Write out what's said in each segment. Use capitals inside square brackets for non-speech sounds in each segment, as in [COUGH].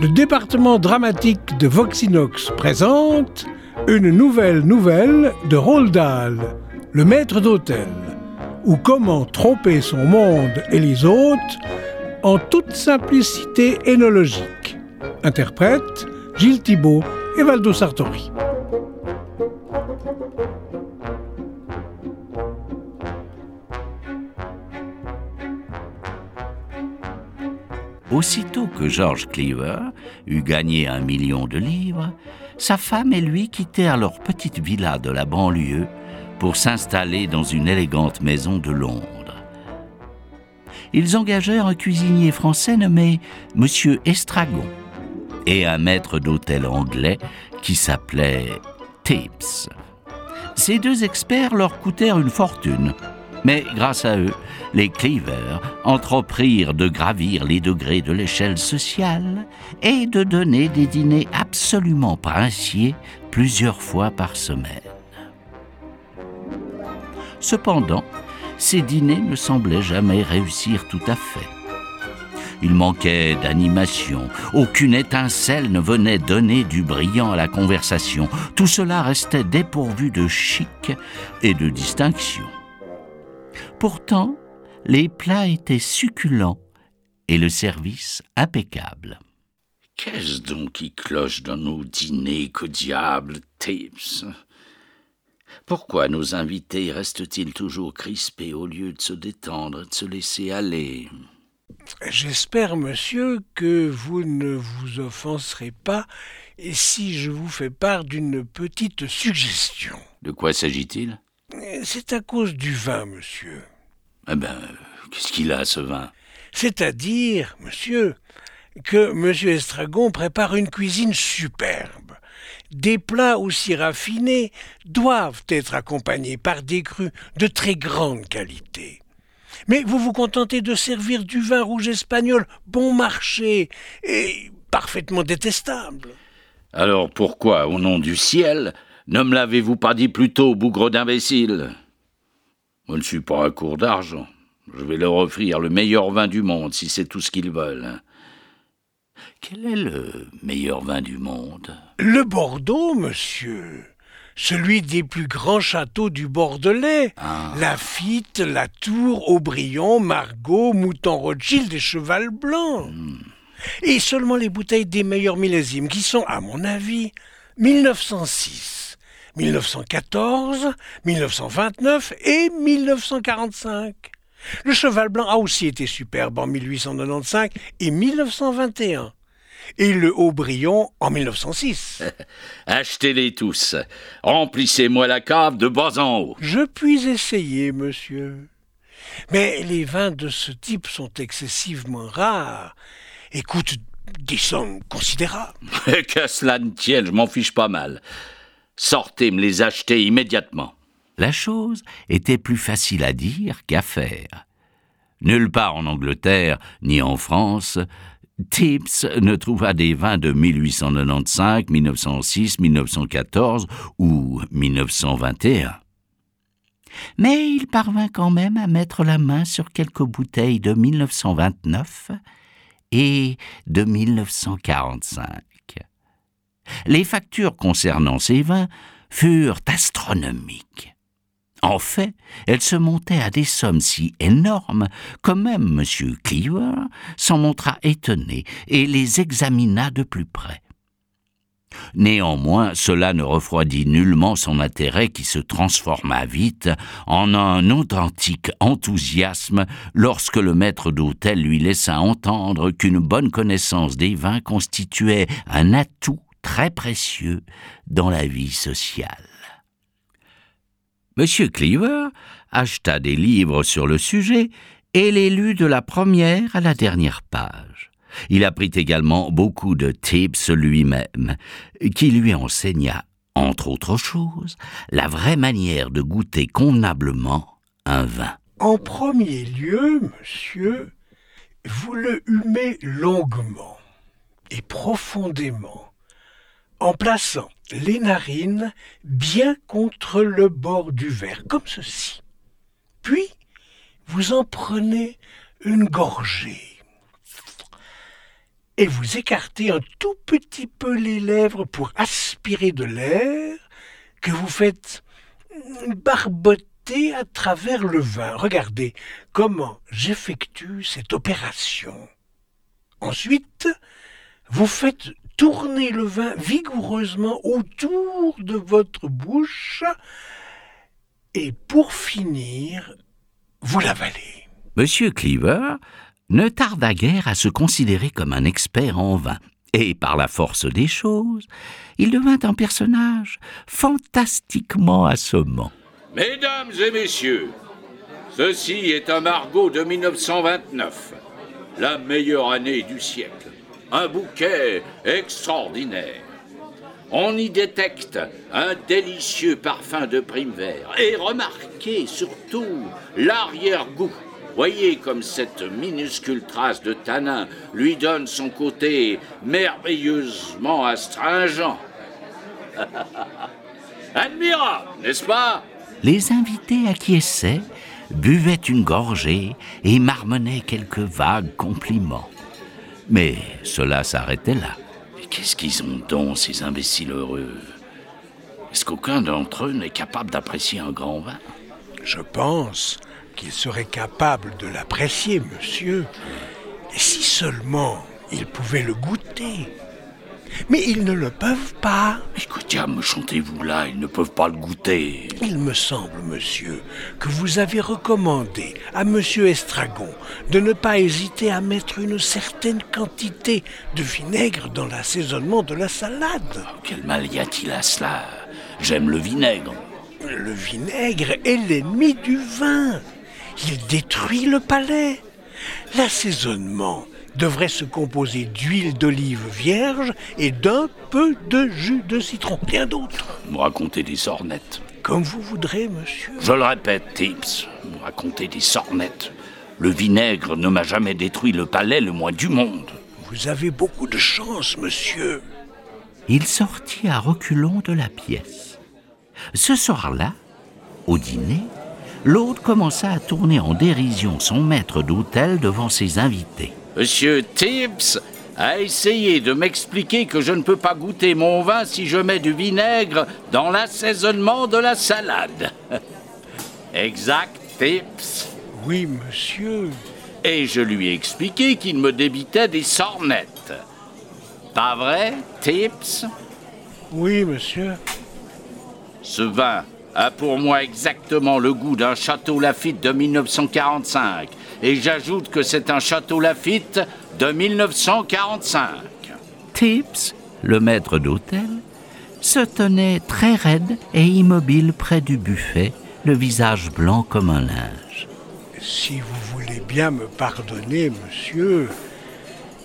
Le département dramatique de Voxinox présente une nouvelle nouvelle de Roldal, le maître d'hôtel, ou comment tromper son monde et les autres en toute simplicité énologique. Interprète Gilles Thibault et Valdo Sartori. Aussitôt que George Cleaver eut gagné un million de livres, sa femme et lui quittèrent leur petite villa de la banlieue pour s'installer dans une élégante maison de Londres. Ils engagèrent un cuisinier français nommé Monsieur Estragon et un maître d'hôtel anglais qui s'appelait Tips. Ces deux experts leur coûtèrent une fortune, mais grâce à eux, les Cleaver entreprirent de gravir les degrés de l'échelle sociale et de donner des dîners absolument princiers plusieurs fois par semaine. Cependant, ces dîners ne semblaient jamais réussir tout à fait. Il manquait d'animation, aucune étincelle ne venait donner du brillant à la conversation, tout cela restait dépourvu de chic et de distinction. Pourtant, les plats étaient succulents et le service impeccable. Qu'est-ce donc qui cloche dans nos dîners qu'au diable, Tips Pourquoi nos invités restent-ils toujours crispés au lieu de se détendre et de se laisser aller? J'espère, monsieur, que vous ne vous offenserez pas si je vous fais part d'une petite suggestion. De quoi s'agit-il? C'est à cause du vin, monsieur. Eh ben, qu'est-ce qu'il a, ce vin? C'est-à-dire, monsieur, que monsieur Estragon prépare une cuisine superbe. Des plats aussi raffinés doivent être accompagnés par des crus de très grande qualité. Mais vous vous contentez de servir du vin rouge espagnol bon marché et parfaitement détestable. Alors pourquoi, au nom du ciel, ne me l'avez-vous pas dit plus tôt, bougre d'imbécile? Je ne suis pas à court d'argent. Je vais leur offrir le meilleur vin du monde si c'est tout ce qu'ils veulent. Quel est le meilleur vin du monde? Le Bordeaux, monsieur. Celui des plus grands châteaux du Bordelais. Ah. Lafitte, La Tour, Aubryon, Margot, Mouton Rothschild et Cheval Blanc. Hmm. Et seulement les bouteilles des meilleurs millésimes, qui sont, à mon avis, 1906, 1914, 1929 et 1945. Le cheval blanc a aussi été superbe en 1895 et 1921. Et le Haut-Brion en 1906. [LAUGHS] Achetez-les tous. Remplissez-moi la cave de bas en haut. Je puis essayer, monsieur. Mais les vins de ce type sont excessivement rares et coûtent des sommes considérables. [LAUGHS] que cela ne tienne, je m'en fiche pas mal. Sortez me les acheter immédiatement. La chose était plus facile à dire qu'à faire. Nulle part en Angleterre ni en France, Tips ne trouva des vins de 1895, 1906, 1914 ou 1921. Mais il parvint quand même à mettre la main sur quelques bouteilles de 1929 et de 1945. Les factures concernant ces vins furent astronomiques. En fait, elles se montaient à des sommes si énormes que même M. Cleaver s'en montra étonné et les examina de plus près. Néanmoins, cela ne refroidit nullement son intérêt qui se transforma vite en un authentique enthousiasme lorsque le maître d'hôtel lui laissa entendre qu'une bonne connaissance des vins constituait un atout très précieux dans la vie sociale. Monsieur Cleaver acheta des livres sur le sujet et les lut de la première à la dernière page. Il apprit également beaucoup de tips lui-même, qui lui enseigna, entre autres choses, la vraie manière de goûter convenablement un vin. En premier lieu, monsieur, vous le humez longuement et profondément en plaçant les narines bien contre le bord du verre, comme ceci. Puis, vous en prenez une gorgée. et vous écartez un tout petit peu les lèvres pour aspirer de l'air que vous faites barboter à travers le vin. Regardez comment j'effectue cette opération. Ensuite, vous faites tourner le vin vigoureusement autour de votre bouche et pour finir, vous l'avalez. Monsieur Cleaver ne tarda guère à se considérer comme un expert en vin, et par la force des choses, il devint un personnage fantastiquement assommant. Mesdames et messieurs, ceci est un Margot de 1929, la meilleure année du siècle. Un bouquet extraordinaire. On y détecte un délicieux parfum de prime vert. Et remarquez surtout l'arrière-goût. Voyez comme cette minuscule trace de tanin lui donne son côté merveilleusement astringent. [LAUGHS] Admirable, n'est-ce pas? Les invités acquiesçaient, buvaient une gorgée et marmonnaient quelques vagues compliments. Mais cela s'arrêtait là. Qu'est-ce qu'ils ont donc, ces imbéciles heureux? Est-ce qu'aucun d'entre eux n'est capable d'apprécier un grand vin? Je pense qu'il serait capable de l'apprécier, monsieur. Et si seulement ils pouvaient le goûter. Mais ils ne le peuvent pas. Mais que diable me chantez-vous là Ils ne peuvent pas le goûter. Il me semble, monsieur, que vous avez recommandé à monsieur Estragon de ne pas hésiter à mettre une certaine quantité de vinaigre dans l'assaisonnement de la salade. Quel mal y a-t-il à cela? J'aime le vinaigre. Le vinaigre est l'ennemi du vin. Il détruit le palais. L'assaisonnement devrait se composer d'huile d'olive vierge et d'un peu de jus de citron. Rien d'autre. Vous racontez des sornettes. Comme vous voudrez, monsieur. Je le répète, Tips, vous racontez des sornettes. Le vinaigre ne m'a jamais détruit le palais le moins du monde. Vous avez beaucoup de chance, monsieur. Il sortit à reculons de la pièce. Ce soir-là, au dîner, l'hôte commença à tourner en dérision son maître d'hôtel devant ses invités. Monsieur Tibbs a essayé de m'expliquer que je ne peux pas goûter mon vin si je mets du vinaigre dans l'assaisonnement de la salade. [LAUGHS] exact, Tibbs Oui, monsieur. Et je lui ai expliqué qu'il me débitait des sornettes. Pas vrai, Tibbs? Oui, monsieur. Ce vin a pour moi exactement le goût d'un château Lafitte de 1945. Et j'ajoute que c'est un château Lafitte de 1945. Tips, le maître d'hôtel, se tenait très raide et immobile près du buffet, le visage blanc comme un linge. Si vous voulez bien me pardonner, monsieur,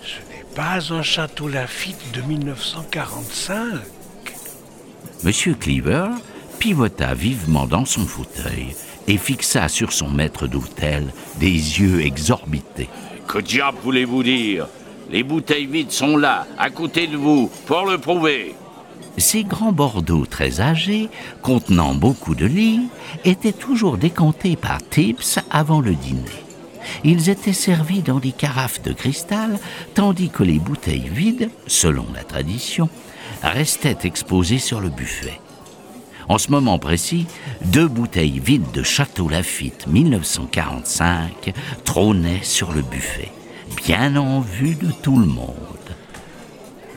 ce n'est pas un château Lafitte de 1945. Monsieur Cleaver pivota vivement dans son fauteuil et fixa sur son maître d'hôtel des yeux exorbités. Que diable voulez-vous dire? Les bouteilles vides sont là, à côté de vous, pour le prouver. Ces grands Bordeaux très âgés, contenant beaucoup de lits, étaient toujours décantés par Tips avant le dîner. Ils étaient servis dans des carafes de cristal, tandis que les bouteilles vides, selon la tradition, restaient exposées sur le buffet. En ce moment précis, deux bouteilles vides de Château Lafitte 1945 trônaient sur le buffet, bien en vue de tout le monde.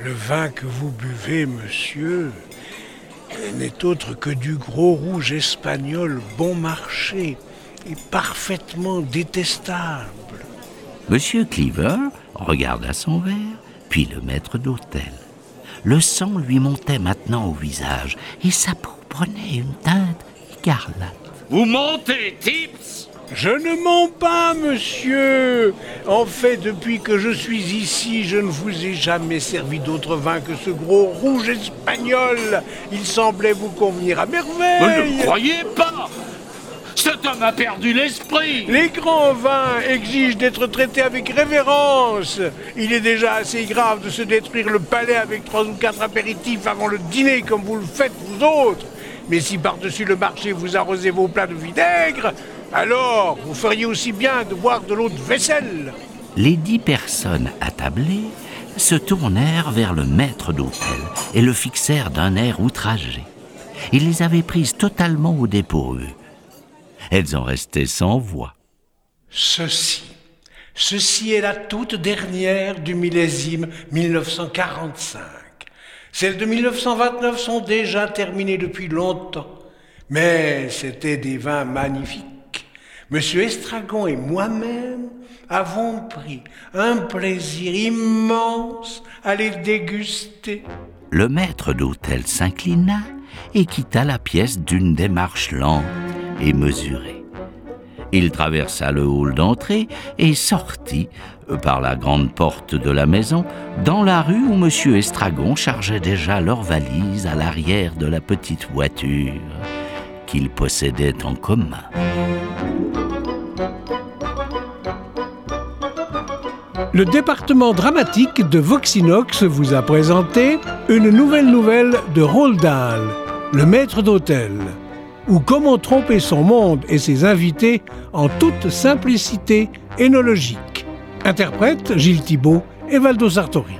Le vin que vous buvez, monsieur, n'est autre que du gros rouge espagnol bon marché et parfaitement détestable. Monsieur Cleaver regarda son verre, puis le maître d'hôtel. Le sang lui montait maintenant au visage et sa peau prenait une teinte écarlate. Vous montez, Tips Je ne mens pas, monsieur. En fait, depuis que je suis ici, je ne vous ai jamais servi d'autre vin que ce gros rouge espagnol. Il semblait vous convenir à merveille. Ne le croyez pas? Cet homme a perdu l'esprit Les grands vins exigent d'être traités avec révérence. Il est déjà assez grave de se détruire le palais avec trois ou quatre apéritifs avant le dîner comme vous le faites vous autres. Mais si par-dessus le marché vous arrosez vos plats de vinaigre, alors vous feriez aussi bien de boire de l'eau de vaisselle. Les dix personnes attablées se tournèrent vers le maître d'hôtel et le fixèrent d'un air outragé. Il les avait prises totalement au dépourvu. Elles en restaient sans voix. Ceci, ceci est la toute dernière du millésime 1945. Celles de 1929 sont déjà terminées depuis longtemps, mais c'étaient des vins magnifiques. Monsieur Estragon et moi-même avons pris un plaisir immense à les déguster. Le maître d'hôtel s'inclina et quitta la pièce d'une démarche lente et mesurée. Il traversa le hall d'entrée et sortit par la grande porte de la maison dans la rue où M. Estragon chargeait déjà leurs valises à l'arrière de la petite voiture qu'ils possédaient en commun. Le département dramatique de Voxinox vous a présenté une nouvelle nouvelle de Roald Dahl, le maître d'hôtel, ou comment tromper son monde et ses invités en toute simplicité énologique. Interprète Gilles Thibault et Valdo Sartori.